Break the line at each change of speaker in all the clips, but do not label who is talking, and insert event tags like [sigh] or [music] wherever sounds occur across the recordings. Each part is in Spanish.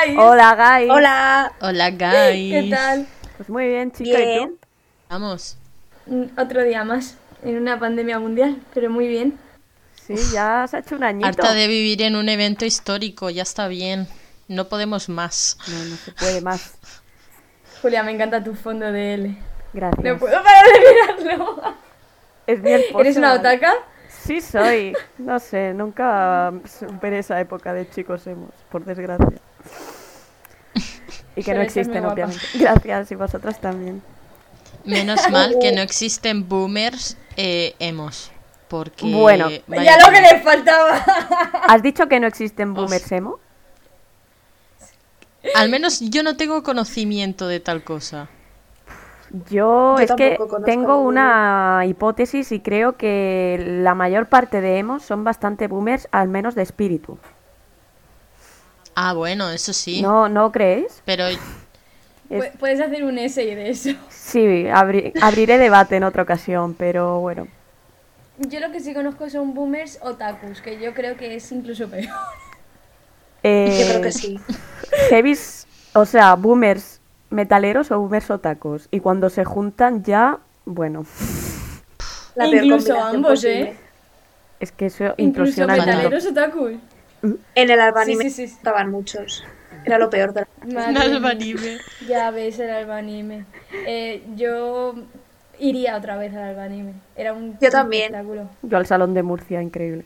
guys.
Hola, guys.
Hola.
Hola, [laughs] guys.
¿Qué tal?
Pues muy bien, chica. ¿Y
Bien.
tú?
Vamos.
Otro día más en una pandemia mundial, pero muy bien.
Sí, ya se ha hecho un añito.
Harta de vivir en un evento histórico, ya está bien. No podemos más.
No, no se puede más. [laughs]
Julia, me encanta tu fondo de L.
Gracias.
No puedo parar de mirarlo.
Es mi esposo. [laughs]
¿Eres una otaka?
Sí, soy. No sé, nunca superé esa época de chicos hemos, por desgracia. [laughs] Y que no existen,
guapa.
obviamente. [laughs] Gracias, y vosotras también.
Menos mal que no [laughs] existen boomers eh, emos. Porque.
Bueno.
vaya
Ya lo que les faltaba.
¿Has dicho que no existen boomers emo?
Al menos yo no tengo conocimiento de tal cosa.
Yo,
Yo
es que tengo una hipótesis y creo que la mayor parte de emos son bastante boomers, al menos de espíritu.
Ah, bueno, eso sí.
¿No, ¿no creéis?
Pero
Es-
Pu- Puedes hacer un essay de eso.
Sí, abri- abriré debate en otra ocasión, pero bueno.
Yo lo que sí conozco son boomers otakus, que yo creo que es incluso peor.
Eh,
Yo creo que sí.
heavies, o sea, boomers metaleros o boomers otacos. Y cuando se juntan ya, bueno,
La
Incluso ambos,
posible.
¿eh?
es que eso
Incluso metaleros otakus.
En el albanime
Sí, sí, sí.
estaban muchos. Era lo peor de la... [laughs]
albanime.
Ya ves el albanime. Eh, yo iría otra vez al albanime. Era un
Yo también.
espectáculo.
Yo al salón de Murcia, increíble.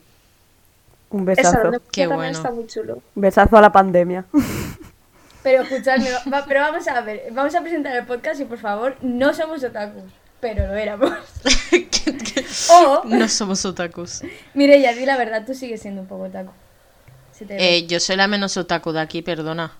Un
El
besazo.
salón de
Qué
Murcia
bueno.
está muy chulo.
Un besazo a la pandemia. [laughs]
Pero escuchadme, va- pero vamos a ver, vamos a presentar el podcast y por favor, no somos otakus, pero lo éramos. [laughs] O,
no somos otakus.
Mireya, di la verdad, tú sigues siendo un poco otaku.
Eh, yo soy la menos otaku de aquí, perdona.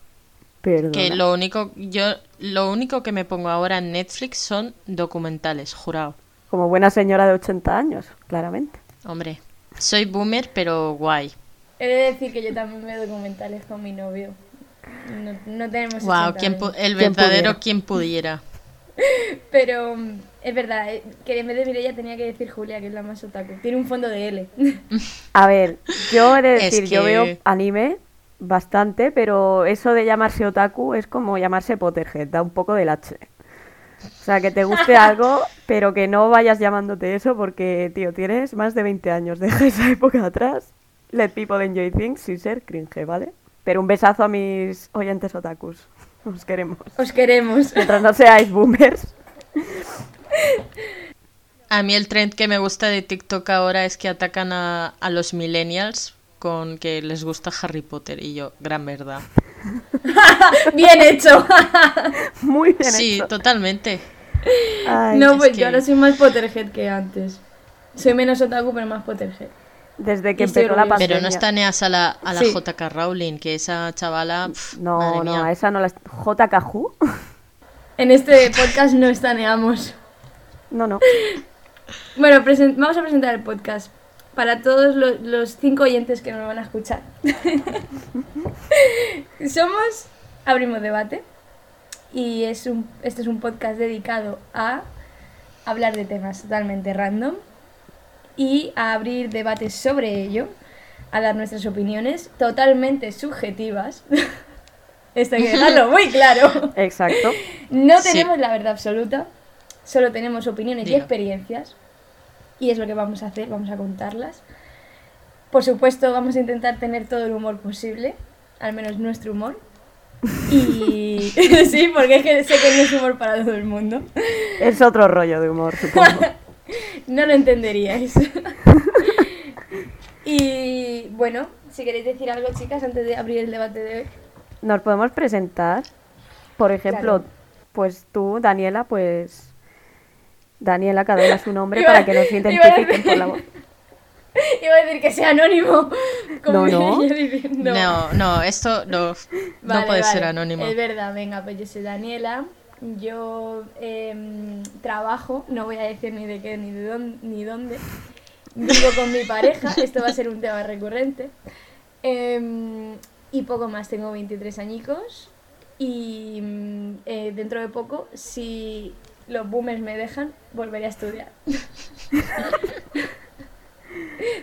Perdona.
Que lo único, yo, lo único que me pongo ahora en Netflix son documentales, jurado.
Como buena señora de 80 años, claramente.
Hombre, soy boomer, pero guay.
He de decir que yo también veo documentales con mi novio. No, no tenemos
Wow,
80
¿quién pu-
años.
el
¿Quién
verdadero
pudiera?
quien pudiera. [laughs]
Pero mm, es verdad, eh, que en vez de Mireya tenía que decir Julia, que es la más otaku. Tiene un fondo de L. [laughs]
A ver, yo he de
Es
decir, yo veo anime bastante, pero eso de llamarse otaku es como llamarse Potterhead, da un poco del H. O sea, que te guste [laughs] algo, pero que no vayas llamándote eso porque, tío, tienes más de 20 años, deja esa época atrás. Let people enjoy things sin ser cringe, ¿vale? Pero un besazo a mis oyentes otakus. Os queremos.
Os queremos.
Mientras no seáis boomers.
A mí el trend que me gusta de TikTok ahora es que atacan a, a los millennials con que les gusta Harry Potter y yo, gran verdad. [laughs]
Bien hecho. [laughs]
Muy bien
Sí,
hecho.
totalmente.
Ay,
no,
es
pues
que-
yo ahora soy más Potterhead que antes. Soy menos otaku, pero más Potterhead.
Desde que empezó la pandemia.
Pero no estaneas a la, a la
Sí.
JK Rowling, que esa chavala... pf,
No,
madre
no,
mía.
a esa no la... JKJ. [laughs]
En este podcast no estaneamos.
No, no. [laughs]
Bueno, presen- vamos a presentar el podcast para todos lo- los cinco oyentes que nos van a escuchar. [laughs] Somos Abrimos Debate y es un, este es un podcast dedicado a hablar de temas totalmente random y a abrir debates sobre ello, a dar nuestras opiniones totalmente subjetivas. [laughs] Esto hay que dejarlo [laughs] muy claro.
Exacto.
No
Sí.
tenemos la verdad absoluta, solo tenemos opiniones y experiencias. Y es lo que vamos a hacer, vamos a contarlas. Por supuesto, vamos a intentar tener todo el humor posible, al menos nuestro humor. Y [laughs] sí, porque es que sé que no es humor para todo el mundo.
Es otro rollo de humor, supongo.
No lo entenderíais. [laughs] Y bueno, si queréis decir algo, chicas, antes de abrir el debate de hoy.
Nos podemos presentar, por ejemplo,
Claro.
pues tú, Daniela, pues... Daniela, cada uno su nombre
Iba-
para que nos identifiquen
decir-
por la voz. [laughs]
Iba a decir que sea anónimo. Como
No, [laughs] no.
No, no, esto no, no
Vale,
puede ser anónimo.
Es verdad, venga, pues yo soy Daniela. Yo em, trabajo, no voy a decir ni de qué ni de dónde, ni dónde. Vivo con mi pareja, [laughs] esto va a ser un tema recurrente. Em, y poco más, tengo 23 añicos. Y mm, eh, dentro de poco, si los boomers me dejan, volveré a estudiar. [laughs]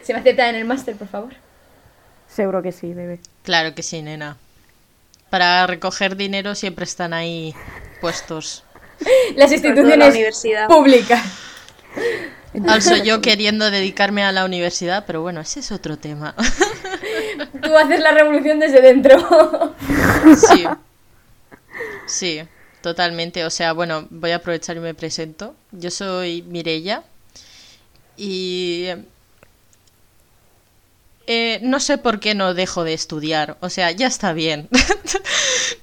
Se me acepta en el máster, por favor.
Seguro que sí, bebé.
Claro que sí, nena. para recoger dinero siempre están ahí puestos.
Las
todo la
instituciones
universidad.
públicas.
Also yo queriendo dedicarme a la universidad, pero bueno, ese es otro tema.
Tú haces la revolución desde dentro.
Sí. Sí, totalmente. O sea, bueno, voy a aprovechar y me presento. Yo soy Mirella y eh, no sé por qué no dejo de estudiar. O sea, ya está bien. [laughs]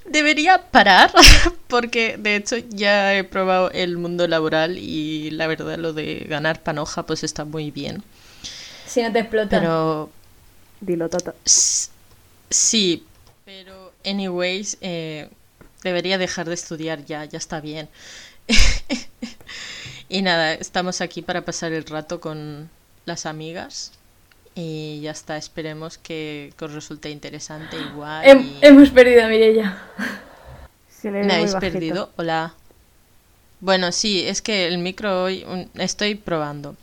Debería parar [laughs] porque de hecho ya he probado el mundo laboral y la verdad lo de ganar panoja pues está muy bien.
Si no te explota.
Pero
Dilo, Tata.
Sí, pero anyways, eh, debería dejar de estudiar ya, ya está bien. [laughs] y nada, estamos aquí para pasar el rato con las amigas y ya está, esperemos que, que os resulte interesante igual.
Hem-
y-
hemos perdido a Mirella.
Se le
¿Me habéis perdido? Hola. Bueno, sí, es que el micro hoy un- estoy probando.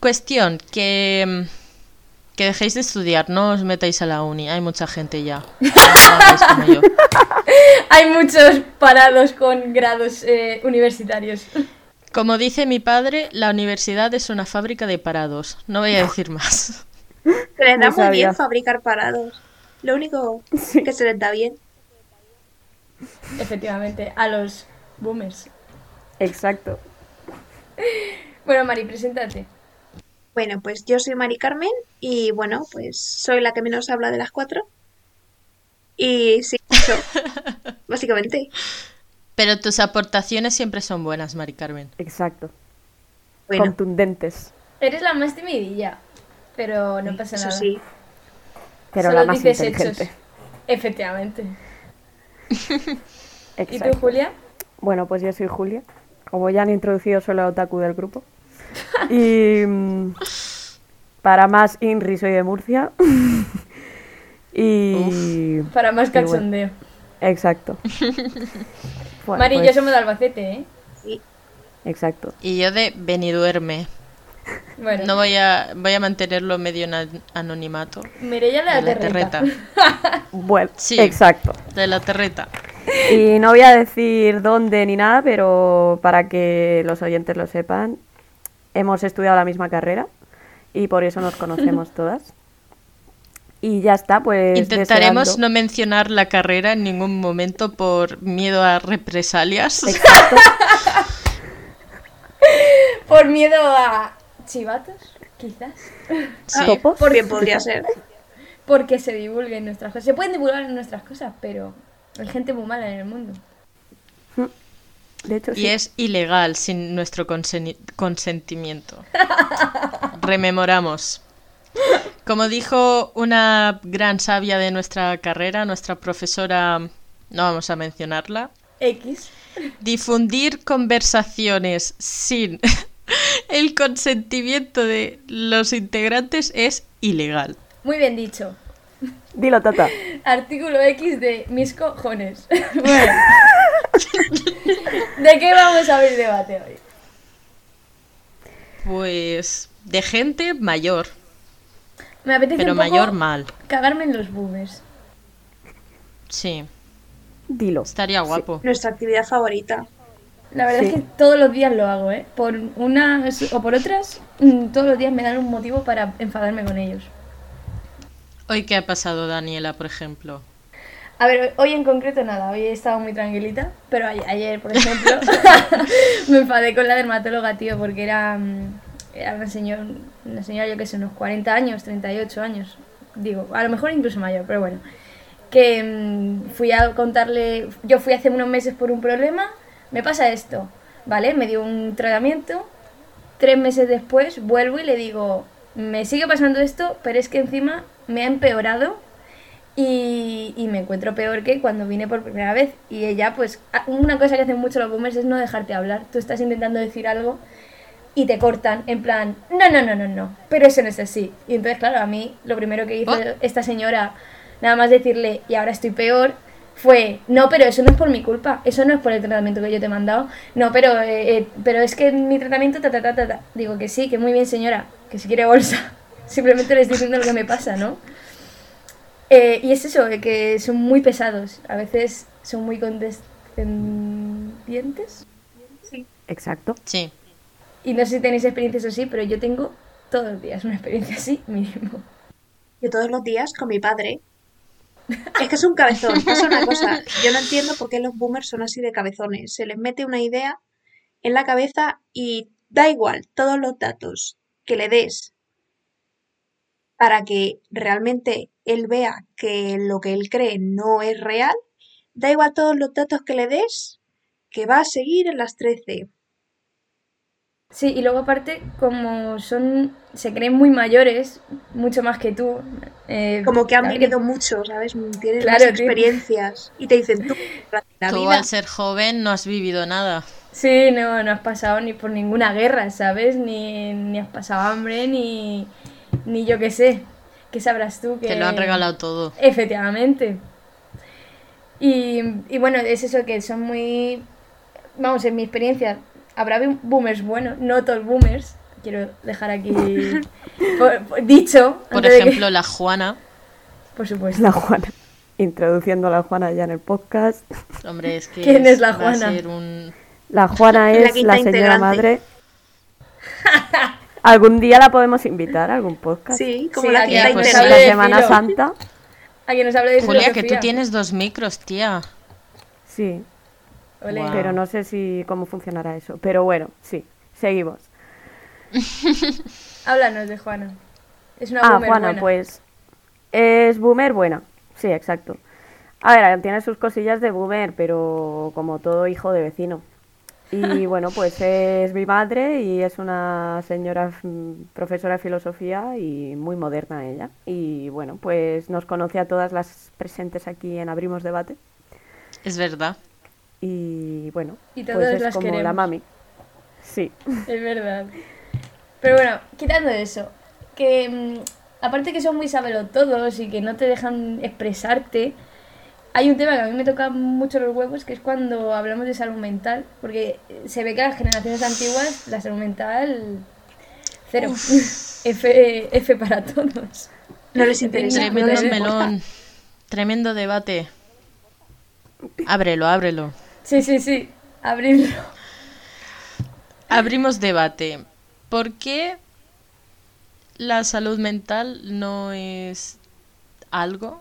Cuestión, que, mm, que dejéis de estudiar, no os metáis a la uni, hay mucha gente ya. No hagáis como yo. [laughs]
Hay muchos parados con grados eh, universitarios.
Como dice mi padre, la universidad es una fábrica de parados. No voy a decir más.
Se les da muy bien fabricar parados. Lo único que se les da bien.
Efectivamente, a los boomers.
Exacto.
Bueno, Mari, preséntate.
Bueno, pues yo soy Mari Carmen y bueno, pues soy la que menos habla de las cuatro. Y sí, eso, [laughs] básicamente.
Pero tus aportaciones siempre son buenas, Mari Carmen.
Exacto.
Bueno,
Contundentes.
Eres la más timidilla, pero no pasa
eso
nada.
sí.
Pero
Solo
la más
dices
inteligente.
hechos. Efectivamente. [laughs] ¿Y tú. Julia?
Bueno, pues yo soy Julia. Como ya han introducido, soy la otaku del grupo. [laughs] Y mm, para más Inri soy de Murcia. [laughs] y
Para más
Y bueno.
cachondeo.
exacto. Bueno,
Mari y
pues,
yo somos de Albacete, ¿eh?
sí.
Exacto.
Y yo de Beniduerme.
Bueno,
No voy a, voy a mantenerlo medio en anonimato.
Mireia la,
De la
terreta.
terreta. [laughs]
Bueno,
Sí.
exacto.
De la terreta.
Y no voy a decir dónde ni nada, pero para que los oyentes lo sepan, hemos estudiado la misma carrera y por eso nos conocemos [laughs] todas. Y ya está, pues.
Intentaremos
deseando-
no mencionar la carrera en ningún momento por miedo a represalias.
Exacto. [laughs]
Por miedo a chivatos, quizás.
Sí.
¿Topos?
Por-
Bien podría [laughs] ser.
Porque se divulguen nuestras cosas. Se pueden divulgar nuestras cosas, pero hay gente muy mala en el mundo.
De hecho,
Y
sí.
es ilegal sin nuestro consen- consentimiento. [laughs] Rememoramos. Como dijo una gran sabia de nuestra carrera, nuestra profesora, no vamos a mencionarla,
X.
difundir conversaciones sin [laughs] el consentimiento de los integrantes es ilegal.
Muy bien dicho.
Dilo, Tata. [laughs]
Artículo X de mis cojones. [laughs] bueno. ¿De qué vamos a abrir debate hoy?
Pues de gente mayor,
Me apetece
pero
un poco
mayor mal.
cagarme en los boomers.
Sí,
Dilo.
estaría guapo.
Nuestra actividad favorita.
La verdad
Sí.
es que todos los días lo hago, ¿eh? Por unas o por otras, mm, todos los días me dan un motivo para enfadarme con ellos.
Hoy qué ha pasado, Daniela, por ejemplo.
A ver, hoy en concreto nada, hoy he estado muy tranquilita, pero ayer, por ejemplo, [laughs] [laughs] me enfadé con la dermatóloga, tío, porque era, mm, era una, señor, una señora, yo que sé, unos 40 años, 38 años, digo, a lo mejor incluso mayor, pero bueno, que mm, fui a contarle, yo fui hace unos meses por un problema, me pasa esto, ¿vale? Me dio un tratamiento, tres meses después vuelvo y le digo, me sigue pasando esto, pero es que encima me ha empeorado y, y me encuentro peor que cuando vine por primera vez. Y ella, pues, una cosa que hacen mucho los boomers es no dejarte hablar. Tú estás intentando decir algo y te cortan, en plan, no, no, no, no, no, pero eso no es así. Y entonces, claro, a mí lo primero que hizo
Oh.
esta señora, nada más decirle, y ahora estoy peor, fue, no, pero eso no es por mi culpa, eso no es por el tratamiento que yo te he mandado, no, pero, eh, eh, pero es que mi tratamiento, ta, ta, ta, ta, ta. Digo que sí, que muy bien señora, que si quiere bolsa, [laughs] simplemente le estoy diciendo lo que me pasa, ¿no? Eh, y es eso, de que son muy pesados. A veces son muy condescendientes.
Sí.
Exacto.
Sí.
Y no sé si tenéis experiencias así, pero yo tengo todos los días una experiencia así, mínimo.
Yo todos los días con mi padre. Es que es un cabezón. Pasa una cosa. Yo no entiendo por qué los boomers son así de cabezones. Se les mete una idea en la cabeza y da igual todos los datos que le des para que realmente él vea que lo que él cree no es real. Da igual todos los datos que le des, que va a seguir en las 13.
Sí, y luego aparte, como son, se creen muy mayores, mucho más que tú. eh,
Como que han
claro
vivido mucho, ¿sabes? Tienen
Claro,
más
tío.
experiencias. Y te dicen, tú, la
Tú
vida.
al ser joven no has vivido nada.
Sí, no, no has pasado ni por ninguna guerra, ¿sabes? Ni, ni has pasado hambre, ni, ni yo qué sé. ¿Qué sabrás tú? Que...
Te lo han regalado todo.
Efectivamente. Y, y bueno, es eso que son muy... Vamos, en mi experiencia, habrá boomers buenos, no todos boomers. Quiero dejar aquí [laughs] por- por- dicho.
Por
que-
ejemplo, la Juana. [laughs]
Por supuesto.
La Juana. Introduciendo a la Juana ya en el podcast.
Hombre, es que
¿Quién es la Juana?
un...
La Juana [laughs] es la, señora
integrante.
madre. ¿Algún día la podemos invitar a algún podcast?
Sí, como
Sí,
la
hay pues,
la. Semana. Santa.
A quien nos hable de
Julia, que tú tienes dos micros, tía.
Sí, Pero no sé si cómo funcionará eso. Pero bueno, sí, seguimos. [laughs]
Háblanos de Juana. Es una
Ah,
boomer
Juana,
buena.
pues es boomer buena. Sí, exacto. A ver, tiene sus cosillas de boomer, pero como todo hijo de vecino. Y [laughs] bueno, pues es mi madre y es una señora mm, profesora de filosofía y muy moderna ella. Y bueno, pues nos conoce a todas las presentes aquí en Abrimos Debate.
Es verdad.
Y bueno,
Y
pues
todas
es
las
como la
queremos.
mami. Sí.
Es verdad. Pero bueno, quitando eso, que mm, aparte que son muy todos y que no te dejan expresarte, hay un tema que a mí me toca mucho los huevos, que es cuando hablamos de salud mental, porque se ve que las generaciones antiguas, la salud mental, cero. [laughs] F, F para todos.
No les interesa.
Tremendo
no les
melón. Tremendo debate. Ábrelo, ábrelo.
Sí, sí, sí, abrirlo.
Abrimos debate. ¿Por qué la salud mental no es algo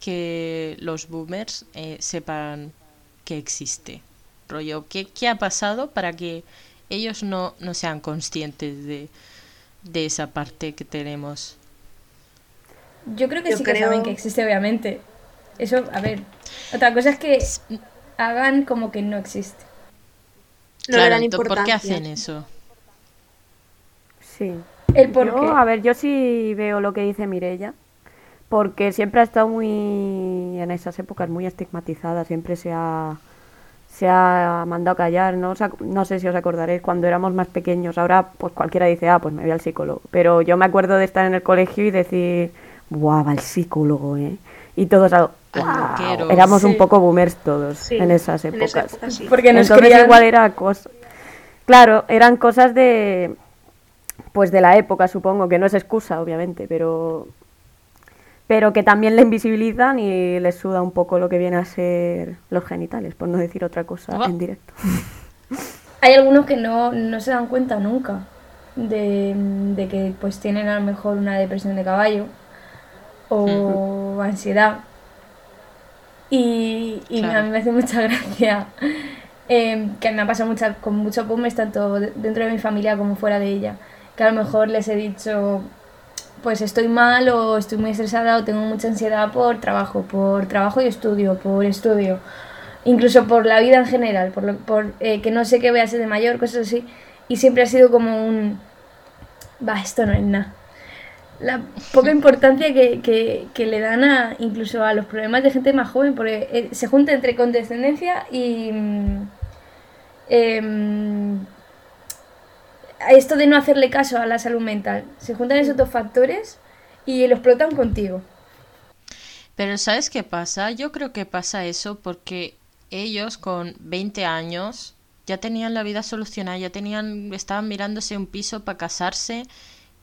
que los boomers eh, sepan que existe? Rollo, ¿qué, qué ha pasado para que ellos no, no sean conscientes de, de esa parte que tenemos?
Yo creo que
Yo
sí que
creo-
saben que existe, obviamente. Eso, a ver. Otra cosa es que hagan como que no existe.
No le
claro,
dan
ento- ¿por qué hacen eso?
Sí.
El por
Yo,
qué.
a ver, yo sí veo lo que dice Mirella, porque siempre ha estado muy, en esas épocas, muy estigmatizada, siempre se ha, se ha mandado callar, ¿no? Ac- no sé si os acordaréis, cuando éramos más pequeños, ahora pues cualquiera dice, ah, pues me voy al psicólogo, pero yo me acuerdo de estar en el colegio y decir, guau, va al psicólogo, ¿eh? Y todos, éramos un poco boomers todos
Sí,
en esas
en
épocas.
esa época sí.
Porque nos
Entonces igual era cosa... Claro, eran cosas de... Pues de la época, supongo, que no es excusa, obviamente, pero... Pero que también le invisibilizan y les suda un poco lo que viene a ser los genitales, por no decir otra cosa
Ah.
en directo. [laughs]
Hay algunos que no, no se dan cuenta nunca de, de que pues tienen a lo mejor una depresión de caballo o ansiedad. Y, y
Claro.
a mí me hace mucha [laughs] gracia eh, que me ha pasado mucha, con muchos boomers tanto de- dentro de mi familia como fuera de ella. Que a lo mejor les he dicho, pues estoy mal o estoy muy estresada o tengo mucha ansiedad por trabajo, por trabajo y estudio, por estudio, incluso por la vida en general, por, lo- por eh, que no sé qué voy a ser de mayor, cosas así. Y siempre ha sido como un, va, esto no es nada. La poca importancia que, que- le dan a, incluso a los problemas de gente más joven, porque eh, se junta entre condescendencia y... mm, em, esto de no hacerle caso a la salud mental. Se juntan esos dos factores y lo explotan contigo.
Pero ¿sabes qué pasa? Yo creo que pasa eso porque ellos con 20 años ya tenían la vida solucionada, ya tenían, estaban mirándose un piso para casarse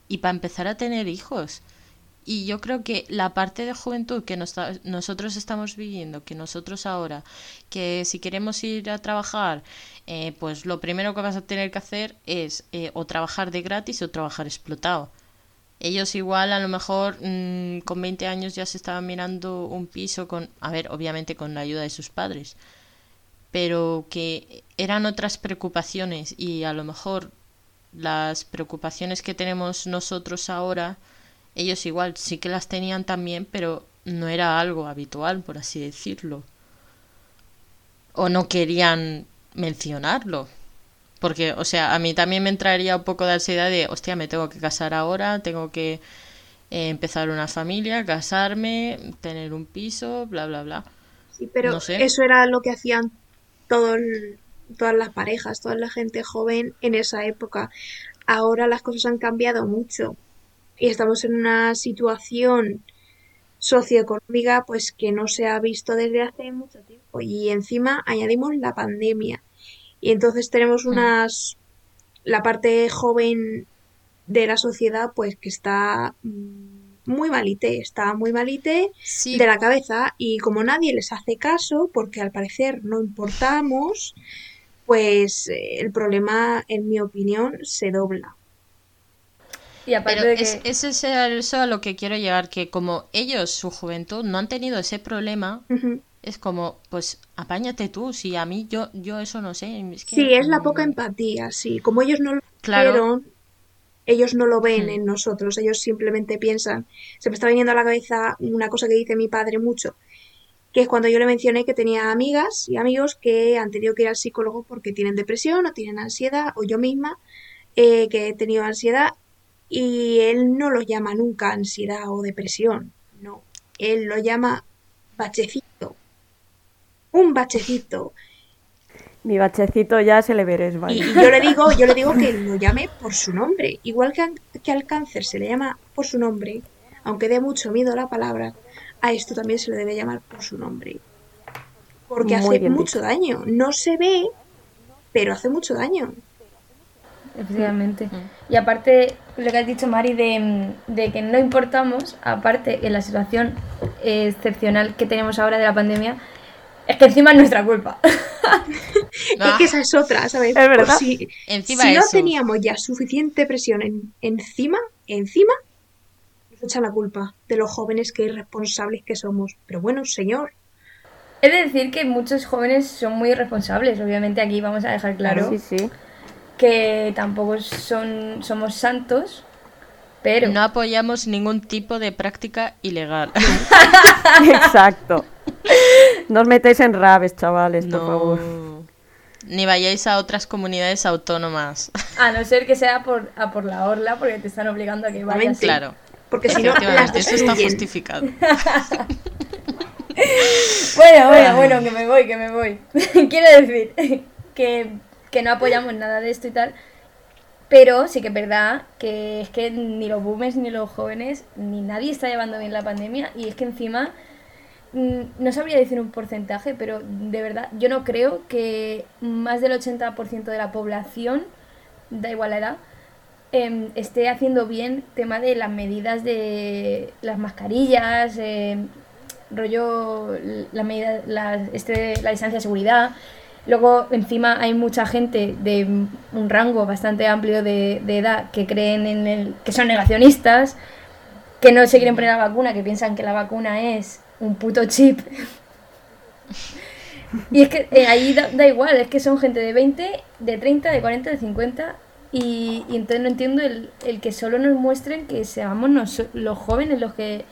y para empezar a tener hijos. y yo creo que la parte de juventud que nos- nosotros estamos viviendo, que nosotros ahora, que si queremos ir a trabajar, eh, pues lo primero que vas a tener que hacer es eh, o trabajar de gratis o trabajar explotado. Ellos igual a lo mejor mm, con 20 años ya se estaban mirando un piso con, a ver, obviamente con la ayuda de sus padres, pero que eran otras preocupaciones y a lo mejor las preocupaciones que tenemos nosotros ahora, ellos igual sí que las tenían también, pero no era algo habitual, por así decirlo. O no querían mencionarlo. Porque, o sea, a mí también me entraría un poco de ansiedad de, hostia, me tengo que casar ahora, tengo que eh, empezar una familia, casarme, tener un piso, bla, bla, bla.
Sí, pero
No sé.
eso era lo que hacían todo el- todas las parejas, toda la gente joven en esa época. Ahora las cosas han cambiado mucho y estamos en una situación socioeconómica pues que no se ha visto desde hace mucho tiempo y encima añadimos la pandemia. Y entonces tenemos unas la parte joven de la sociedad pues que está mm, muy malite, está muy malite
Sí,
de la cabeza y como nadie les hace caso, porque al parecer no importamos, pues eh, el problema, en mi opinión, se dobla.
Y aparte
Pero
de que...
es, es ese a eso a lo que quiero llegar, que como ellos, su juventud, no han tenido ese problema, es como, pues apáñate tú, si a mí yo, yo eso no sé. Es que,
Sí, es la poca empatía, sí. Como ellos no lo
Claro.
vieron, ellos no lo ven en nosotros, ellos simplemente piensan. Se me está viniendo a la cabeza una cosa que dice mi padre mucho, que es cuando yo le mencioné que tenía amigas y amigos que han tenido que ir al psicólogo porque tienen depresión o tienen ansiedad, o yo misma eh, que he tenido ansiedad, y él no lo llama nunca ansiedad o depresión, no, él lo llama bachecito, un bachecito.
Mi bachecito ya se le veres,
Y,
vaya.
y yo le digo, yo le digo que lo llame por su nombre, igual que, que al cáncer se le llama por su nombre, aunque dé mucho miedo la palabra, a esto también se le debe llamar por su nombre. Porque
Muy
hace mucho daño. No se ve, pero hace mucho daño.
Efectivamente. Y aparte, lo que has dicho, Mari, de, mm, de que no importamos, aparte en la situación excepcional que tenemos ahora de la pandemia, es que encima es nuestra culpa. [laughs]
Es que esa es otra, ¿sabes?
Es verdad.
Si,
Encima
si no teníamos ya suficiente presión en- encima, encima, nos echan la culpa de los jóvenes que irresponsables que somos. Pero bueno, señor,
Es decir, que muchos jóvenes son muy irresponsables. Obviamente aquí vamos a dejar claro
Sí, sí.
que tampoco son, somos santos, pero...
no apoyamos ningún tipo de práctica ilegal. [laughs]
Exacto. No os metéis en rabes, chavales, por favor.
No. Ni vayáis a otras comunidades autónomas.
A no ser que sea por, a por la orla, porque te están obligando a que vayas.
Claro.
Porque si no, las
eso está justificado. [laughs]
Bueno, bueno, bueno, que me voy, que me voy. [laughs] Quiero decir que, que no apoyamos nada de esto y tal. Pero sí que es verdad que es que ni los boomers ni los jóvenes ni nadie está llevando bien la pandemia y es que encima mm, no sabría decir un porcentaje, pero de verdad yo no creo que más del 80% de la población, da igual la edad, em, esté haciendo bien tema de las medidas de las mascarillas, em, rollo la medida, la, este, la distancia de seguridad. Luego, encima, hay mucha gente de un rango bastante amplio de, edad que creen en el. que son negacionistas, que no se quieren poner la vacuna, que piensan que la vacuna es un puto chip. [laughs] Y es que eh, ahí da igual, es que son gente de 20, de 30, de 40, de 50. Y, y entonces no entiendo el, el que solo nos muestren que seamos nos- los jóvenes los que.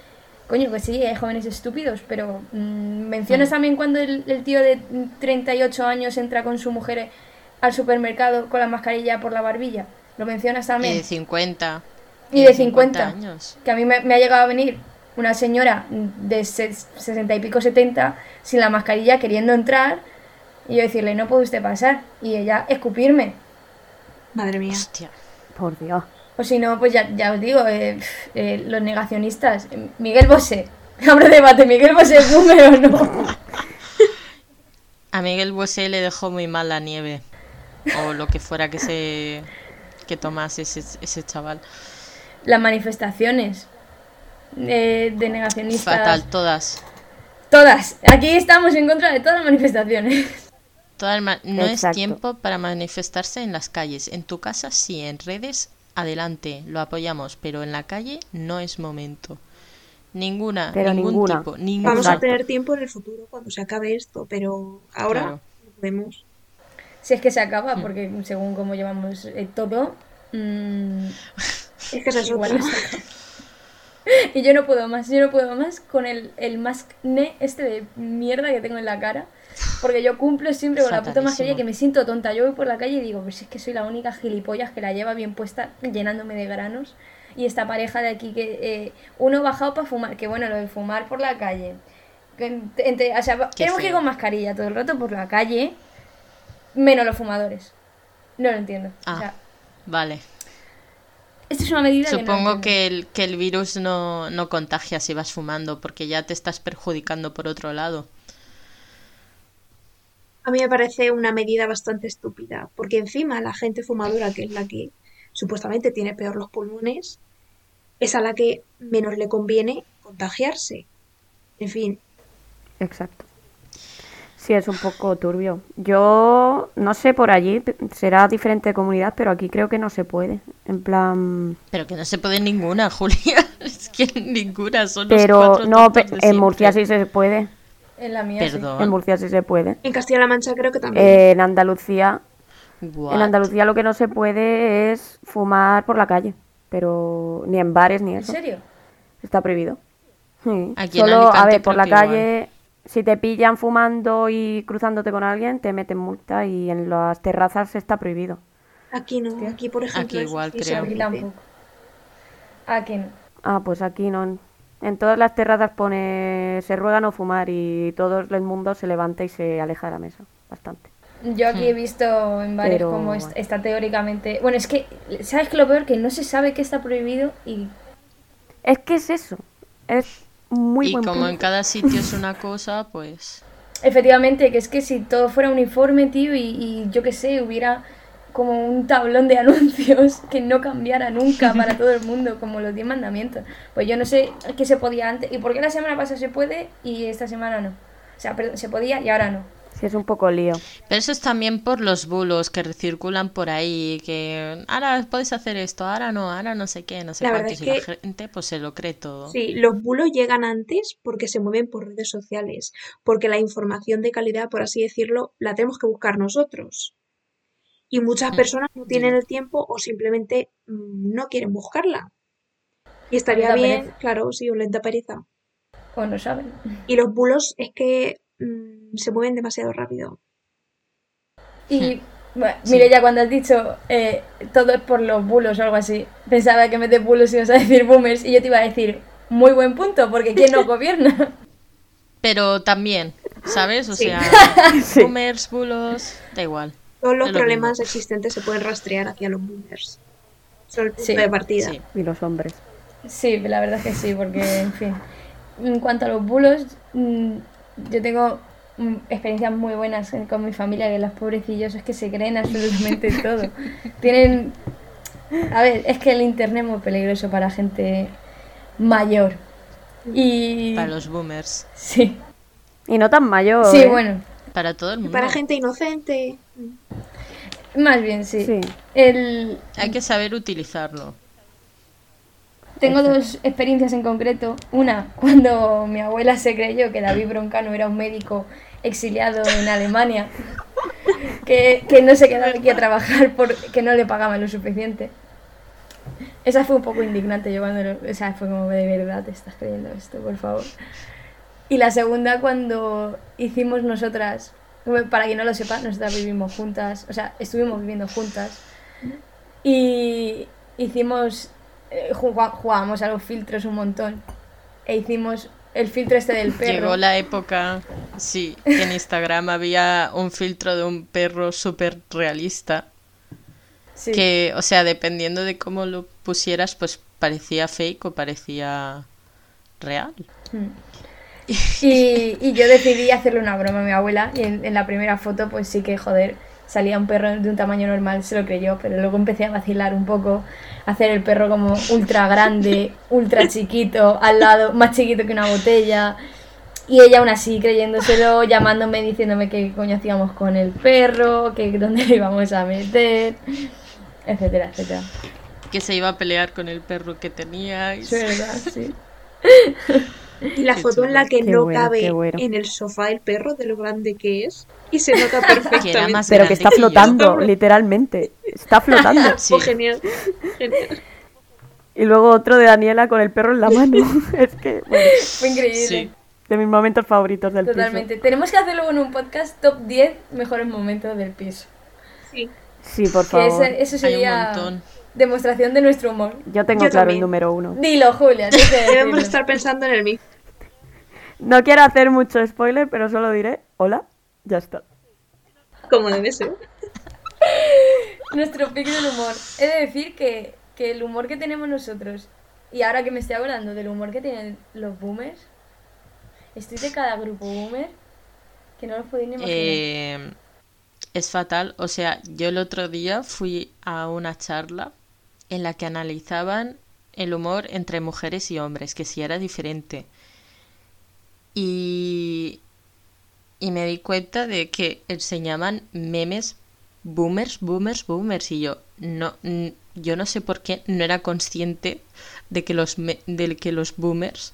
Coño, que sí, hay jóvenes estúpidos, pero mm, mencionas también cuando el, el tío de 38 años entra con su mujer al supermercado con la mascarilla por la barbilla. Lo mencionas
Y
también.
de 50.
Y de 50.
años.
Que a mí me, me ha llegado a venir una señora de ses- 60 y pico, 70, sin la mascarilla queriendo entrar. Y yo decirle, no puede usted pasar. Y ella escupirme.
Madre mía.
Hostia.
Por Dios.
O si no, pues ya, ya os digo, eh, eh, los negacionistas. Eh, Miguel Bosé. [laughs] Abro debate, ¿Miguel Bosé es boomer o no?
A Miguel Bosé le dejó muy mal la nieve. O lo que fuera que se que tomase ese, ese chaval.
Las manifestaciones. eh, de negacionistas.
Fatal, todas.
Todas. Aquí estamos en contra de todas las manifestaciones.
No es tiempo para manifestarse en las calles. En tu casa sí, en redes adelante, lo apoyamos, pero en la calle no es momento. Ninguna,
Pero
ningún
ninguna.
tipo, ninguna.
Vamos a tener tiempo en el futuro cuando se acabe esto, pero ahora
Claro.
no podemos.
Si es que se acaba, porque según cómo llevamos eh, todo. mm,
Es que
se. [laughs] Y yo no puedo más, yo no puedo más con el, el mascne este de mierda que tengo en la cara. Porque yo cumplo siempre con la puta mascarilla que me siento tonta. Yo voy por la calle y digo, pues es que soy la única gilipollas que la lleva bien puesta, llenándome de granos. Y esta pareja de aquí que eh, uno bajado para fumar, que bueno, lo de fumar por la calle. que entre- o sea,
Qué
tenemos que ir con mascarilla todo el rato por la calle, menos los fumadores. No lo entiendo. O
Ah.
sea,
Vale.
esto es una medida que no
Supongo que el, que el virus no, no contagia si vas fumando, porque ya te estás perjudicando por otro lado.
A mí me parece una medida bastante estúpida, porque encima la gente fumadora, que es la que supuestamente tiene peor los pulmones, es a la que menos le conviene contagiarse. En fin,
Exacto. Sí, es un poco turbio. Yo no sé por allí, será diferente comunidad, pero aquí creo que no se puede. En plan.
Pero que no se puede ninguna, [laughs] Julia. Es que ninguna, son los
Pero
cuatro
no,
de
en Murcia sí se puede.
En la mía sí.
En Murcia sí se puede.
en Castilla-La Mancha creo que también.
Eh, en Andalucía,
What?
en Andalucía lo que no se puede es fumar por la calle, pero ni en bares ni
¿En
eso.
serio?
Está prohibido. Sí.
Aquí en
Solo, a
Alicante
ver, por la
igual.
calle, si te pillan fumando y cruzándote con alguien, te meten multa y en las terrazas está prohibido.
Aquí no, aquí por ejemplo.
Aquí igual, creo.
Aquí tampoco. Aquí no.
Ah, pues aquí no. En- todas las terrazas pone se ruega no fumar y todo el mundo se levanta y se aleja de la mesa. Bastante.
Yo aquí he visto en bares
Pero,
como está teóricamente. Bueno, es que, ¿sabes qué lo peor? Que no se sabe que está prohibido y.
Es que es eso. Es muy
y
buen
como en cada sitio es [laughs] una cosa, pues...
Efectivamente, que es que si todo fuera uniforme, tío, y, y yo qué sé, hubiera como un tablón de [laughs] anuncios que no cambiara nunca para todo el mundo, como los 10 mandamientos. Pues yo no sé qué se podía antes, y por qué la semana pasada se puede y esta semana no. O sea, perdón, se podía y ahora no.
Sí, es un poco lío.
Pero eso es también por los bulos que circulan por ahí, que ahora puedes hacer esto, ahora no, ahora no sé qué, no sé
La
cuántos,
es
y la
que-
gente pues se lo cree todo.
Sí, los bulos llegan antes porque se mueven por redes sociales, porque la información de calidad, por así decirlo, la tenemos que buscar nosotros. Y muchas
Mm,
personas no tienen el tiempo o simplemente mm, no quieren buscarla. Y estaría bien,
pereza.
claro, sí, o les da pereza.
O no saben.
Y los bulos es que mm, se mueven demasiado rápido.
Y bueno,
Sí.
mire, ya cuando has dicho eh, todo es por los bulos o algo así, pensaba que de bulos ibas a decir boomers y yo te iba a decir muy buen punto, porque ¿quién nos [laughs] gobierna?
Pero también, ¿sabes? O
Sí.
sea, [laughs] boomers, bulos, da igual.
Todos los problemas
mismo.
existentes se pueden rastrear hacia los boomers. Son el punto
Sí,
de partida.
Sí.
Y los hombres.
Sí, la verdad es que sí, porque, en fin. En cuanto a los bulos, mm, yo tengo mm, experiencias muy buenas en- con mi familia, que los pobrecillos es que se creen absolutamente [laughs] todo. Tienen... A ver, es que el internet es muy peligroso para gente mayor. Y...
Para los boomers,
Sí,
Y no tan mayor.
sí,
¿eh?
bueno,
para todo el mundo.
para gente inocente.
más bien sí.
Sí.
El...
Hay que saber utilizarlo.
Tengo dos experiencias en concreto. Una, cuando mi abuela se creyó que David Broncano era un médico exiliado en Alemania, que, que no se quedaba aquí a trabajar porque no le pagaban lo suficiente. Esa fue un poco indignante yo cuando lo- o sea, fue como de verdad te estás creyendo esto, por favor. Y la segunda cuando hicimos nosotras, para quien no lo sepa, nosotras vivimos juntas, o sea, estuvimos viviendo juntas y hicimos, eh, jugábamos a los filtros un montón e hicimos el filtro este del perro.
Llegó la época, sí, que en Instagram había un filtro de un perro súper realista.
Sí.
Que, o sea, dependiendo de cómo lo pusieras, pues parecía fake o parecía real.
Mm. Y, y yo decidí hacerle una broma a mi abuela y en, en la primera foto pues sí que joder, salía un perro de un tamaño normal, se lo creyó, pero luego empecé a vacilar un poco, a hacer el perro como ultra grande, ultra chiquito, al lado, más chiquito que una botella. Y ella aún así creyéndoselo, llamándome, diciéndome qué coño hacíamos con el perro, que dónde le íbamos a meter, etcétera, etcétera.
Que se iba a pelear con el perro que teníais.
Es verdad, sí. [laughs]
Y la
Qué
foto en la que
Qué
no
bueno,
cabe
bueno.
en el sofá el perro de lo grande que es. Y se nota [laughs] perfectamente.
más
Pero que está
que yo.
flotando, [laughs] literalmente. Está flotando.
Sí. [laughs]
Oh, genial. Genial.
Y luego otro de Daniela con el perro en la mano. es que, bueno,
Fue increíble.
Sí.
de mis momentos favoritos del
Totalmente. Tenemos que hacer luego en un podcast top 10 mejores momentos del piso.
Sí.
Sí, por
Que
favor.
ese- eso
Hay un
sería
montón.
Demostración de nuestro humor.
Yo tengo
Yo
claro
también.
el número uno.
Dilo, Julia. [laughs]
Debemos estar pensando en el mismo.
No quiero hacer mucho spoiler, pero solo diré hola, ya está.
Como debe ser. [laughs]
Nuestro pick del humor. He de decir que, que el humor que tenemos nosotros, y ahora que me estoy hablando del humor que tienen los boomers, estoy de cada grupo boomer que no lo podéis ni imaginar.
Eh, es fatal. O sea, yo el otro día fui a una charla en la que analizaban el humor entre mujeres y hombres, que si era diferente. Y, y me di cuenta de que enseñaban memes boomers, boomers, boomers. Y yo no, yo no sé por qué no era consciente de que los, me- que los boomers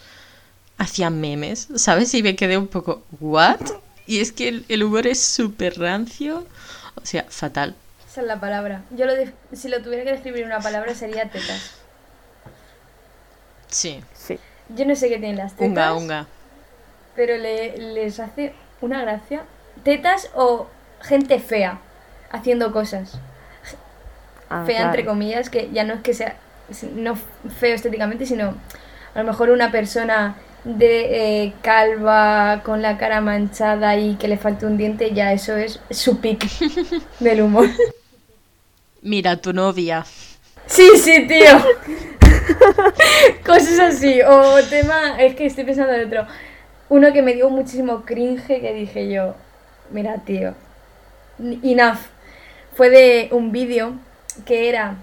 hacían memes, ¿sabes? Y me quedé un poco, ¿what? Y es que el, el humor es súper rancio, o sea, fatal.
Esa es la palabra. Yo lo de- si lo tuviera que describir en una palabra sería tetas.
Sí,
Sí.
Yo no sé qué tienen las tetas.
unga, unga.
pero le- les hace una gracia. Tetas o gente fea haciendo cosas.
Ah,
fea entre comillas, que ya no es que sea no feo estéticamente, sino a lo mejor una persona de eh, calva con la cara manchada y que le falte un diente, ya eso es su pic [laughs] del humor.
Mira, tu novia.
Sí, sí, tío. [laughs] Cosas así. O tema, es que estoy pensando en otro. Uno que me dio muchísimo cringe que dije yo, mira, tío, enough. Fue de un vídeo que era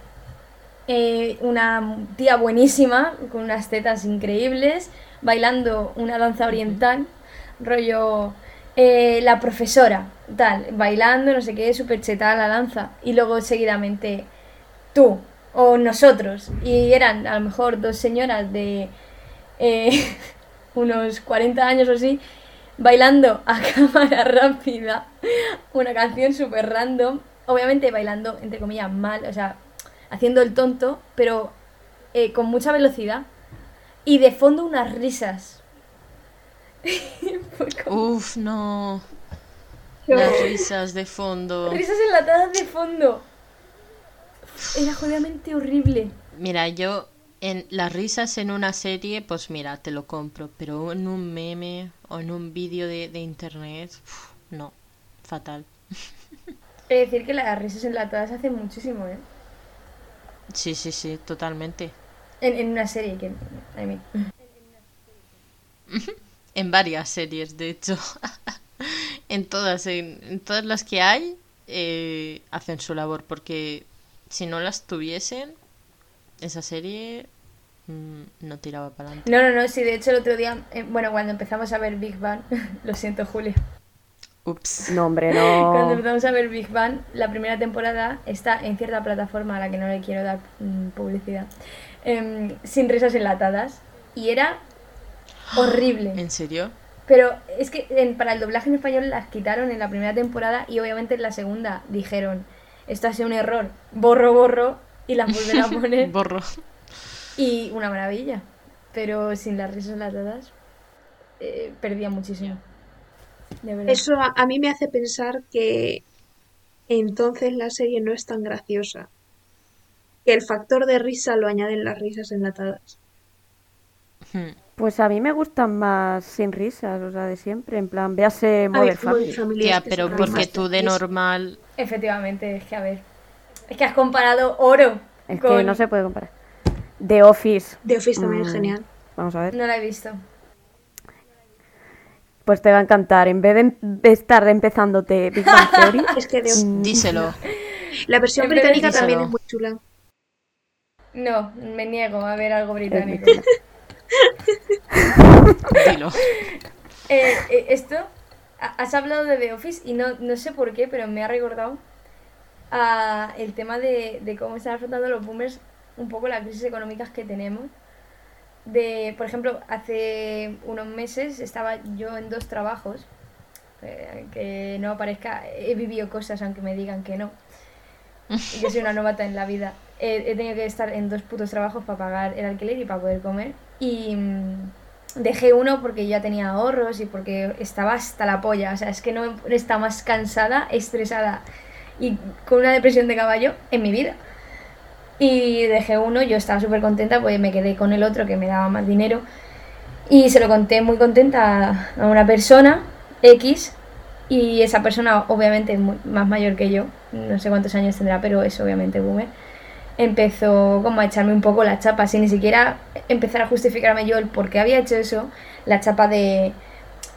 eh, una tía buenísima, con unas tetas increíbles, bailando una danza oriental, rollo eh, la profesora, tal, bailando, no sé qué, súper chetada la danza. Y luego seguidamente tú o nosotros. Y eran a lo mejor dos señoras de eh, [laughs] unos 40 años o así, bailando a [laughs] cámara rápida una canción súper random. Obviamente bailando, entre comillas, mal, o sea, haciendo el tonto, pero eh, con mucha velocidad. Y de fondo unas risas. [laughs]
Uf, no. Las risas de fondo.
Risas enlatadas de fondo. Era jodidamente horrible.
Mira, yo en las risas en una serie, pues mira, te lo compro, pero en un meme o en un vídeo de, de internet, uf, no, fatal. [laughs]
De decir que las risas enlatadas hacen muchísimo, ¿eh?
Sí, sí, sí, totalmente.
En, en una serie que... I mean. [laughs]
En varias series, de hecho. [laughs] en todas, en, en todas las que hay, eh, hacen su labor, porque si no las tuviesen, esa serie mm, no tiraba para adelante.
No, no, no, sí, de hecho el otro día, eh, bueno, cuando empezamos a ver Big Bang, [laughs] lo siento Julia,
Ups.
No, hombre,
cuando
no.
empezamos a ver Big Bang, la primera temporada está en cierta plataforma a la que no le quiero dar mm, publicidad, em, sin risas enlatadas, y era [gasps] horrible.
¿En serio?
Pero es que en- para el doblaje en español las quitaron en la primera temporada y obviamente en la segunda dijeron, esto ha sido un error, borro, borro, y las vuelven a [laughs] poner.
Borro.
Y una maravilla. Pero sin las risas enlatadas, eh, perdía muchísimo. De verdad.
Eso a, a mí me hace pensar que entonces la serie no es tan graciosa. Que el factor de risa lo añaden las risas enlatadas.
Hmm.
Pues a mí me gustan más sin risas, o sea, de siempre. En plan, véase Modern Family.
Pero porque tú de normal...
Efectivamente, es que a ver. Es que has comparado oro
Es
con...
que no se puede comparar. The Office.
The Office también es
Mm.
genial.
Vamos a ver.
No la he visto.
Pues te va a encantar. En vez de, de estar empezándote Big Bang [laughs] Theory,
Es que de-
mm,
Díselo.
la versión
En
británica también es muy chula.
No, me niego a ver algo británico.
Dilo. [laughs]
Eh, eh, esto, ha- has hablado de The Office y no, no sé por qué, pero me ha recordado a el tema de, de cómo están afrontando los boomers un poco las crisis económicas que tenemos. De, por ejemplo, hace unos meses estaba yo en dos trabajos, eh, que no parezca, he vivido cosas aunque me digan que no. Y Yo soy una novata en la vida. He, he tenido que estar en dos putos trabajos para pagar el alquiler y para poder comer. Y mm, dejé uno porque ya tenía ahorros y porque estaba hasta la polla. O sea, es que no estado más cansada, estresada y con una depresión de caballo en mi vida. Y dejé uno, yo estaba súper contenta, pues me quedé con el otro que me daba más dinero. Y se lo conté muy contenta a una persona, X, y esa persona, obviamente muy- más mayor que yo, no sé cuántos años tendrá, pero es obviamente boomer, empezó como a echarme un poco la chapa, sin ni siquiera empezar a justificarme yo el por qué había hecho eso, la chapa de...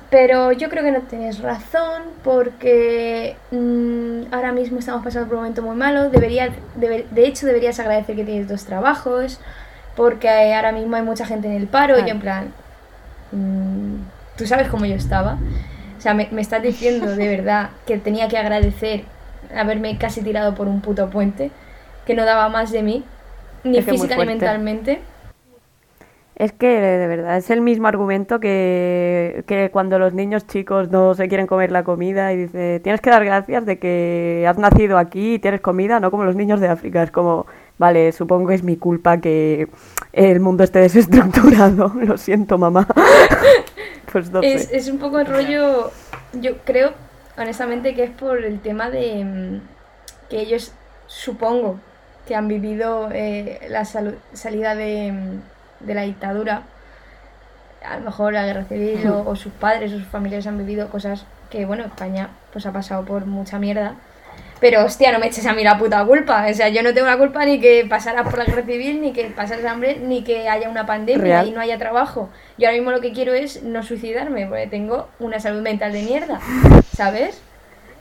Pero yo creo que no tienes razón porque mm, ahora mismo estamos pasando por un momento muy malo. Debería, debe- de hecho, deberías agradecer que tienes dos trabajos porque ahora mismo hay mucha gente en el paro y yo en plan, mm, tú sabes cómo yo estaba. O sea, me, me estás diciendo de [laughs] verdad que tenía que agradecer haberme casi tirado por un puto puente, que no daba más de mí, ni
Es que muy
física ni mentalmente.
Es que de verdad es el mismo argumento que, que cuando los niños chicos no se quieren comer la comida y dice, tienes que dar gracias de que has nacido aquí y tienes comida, no como los niños de África. Es como, vale, supongo que es mi culpa que el mundo esté desestructurado. [laughs] Lo siento, mamá. [laughs] pues no sé.
Es, es un poco el rollo, yo creo honestamente que es por el tema de mm, que ellos supongo que han vivido eh, la salida de, de la dictadura, a lo mejor la guerra civil o, o sus padres o sus familiares han vivido cosas que bueno, España pues ha pasado por mucha mierda. Pero hostia, no me eches a mí la puta culpa. O sea, yo no tengo la culpa ni que pasaras por la guerra civil, ni que pasaras hambre, ni que haya una pandemia
Real.
y no haya trabajo. Yo ahora mismo lo que quiero es no suicidarme, porque tengo una salud mental de mierda. ¿Sabes?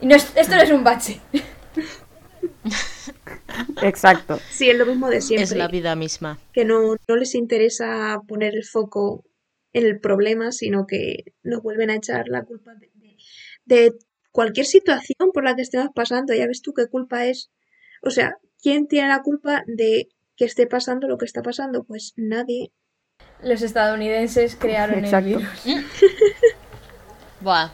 Y no es- esto no es un bache. [laughs]
Exacto. [laughs]
Sí, es lo mismo de siempre.
Es la vida misma.
que no, no les interesa poner el foco en el problema, sino que nos vuelven a echar la culpa de, de- de cualquier situación por la que estemos pasando. Ya ves tú qué culpa es. O sea, ¿quién tiene la culpa de que esté pasando lo que está pasando? Pues nadie.
Los estadounidenses crearon
Exacto.
el virus. [laughs]
Buah.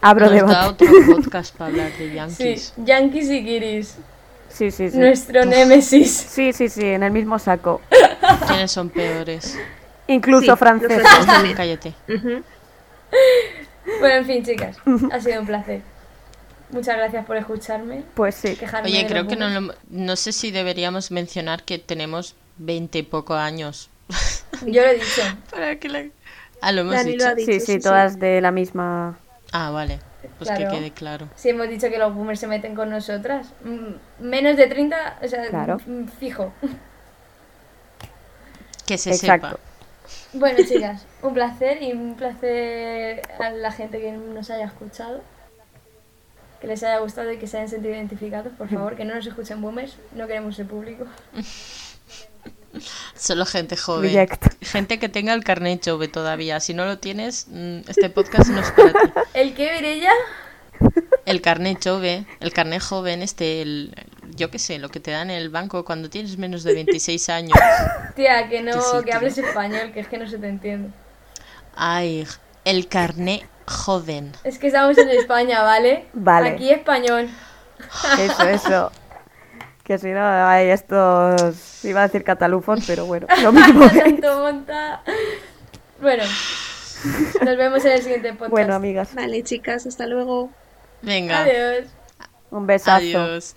Abro
Nos da otro podcast para hablar de
Sí,
Yankees.
Yankees y Kiris.
Sí, sí, sí.
Nuestro némesis.
Sí, sí, sí, en el mismo saco.
¿Quiénes son peores?
Incluso
Sí,
franceses.
también.
Cállate.
Bueno, en fin, chicas, ha sido un placer. Muchas gracias por escucharme.
Pues sí.
Oye, creo que no, lo- no sé si deberíamos mencionar que tenemos 20 y poco años.
Yo lo he dicho. [laughs]
Para que la... Ah, lo hemos
Dani
dicho.
lo ha dicho.
Sí, sí, todas de la misma.
Ah, vale. Pues
Claro.
que quede claro.
Si hemos dicho que los boomers se meten con nosotras. mm, Menos de 30, o sea,
Claro.
mm, fijo. [laughs]
Que se
Exacto.
sepa.
Bueno, [laughs] chicas, un placer y un placer a la gente que nos haya escuchado. Que les haya gustado y que se hayan sentido identificados, por favor, que no nos escuchen boomers, no queremos el público. [laughs] [laughs]
Solo gente joven.
Reject.
Gente que tenga el carnet chove todavía. Si no lo tienes, mm, este podcast no es para ti. [laughs]
¿El qué, Virella?
El carnet chove, el carnet joven, este, el, yo qué sé, lo que te dan en el banco cuando tienes menos de 26 [laughs] años.
Tía, que no,
Que sí,
que
tío.
hables español, que es que no se te entiende.
Ay, el carnet joven.
Es que estamos en España, ¿vale?
Vale.
Aquí español.
Eso, eso. Que si no, hay estos. Iba a decir catalufos, pero bueno, [laughs] lo mismo. es.
Tanto monta. Bueno, nos vemos en el siguiente podcast.
Bueno, amigas,
Vale, chicas, hasta luego.
Venga,
Adiós.
un besazo.
adiós.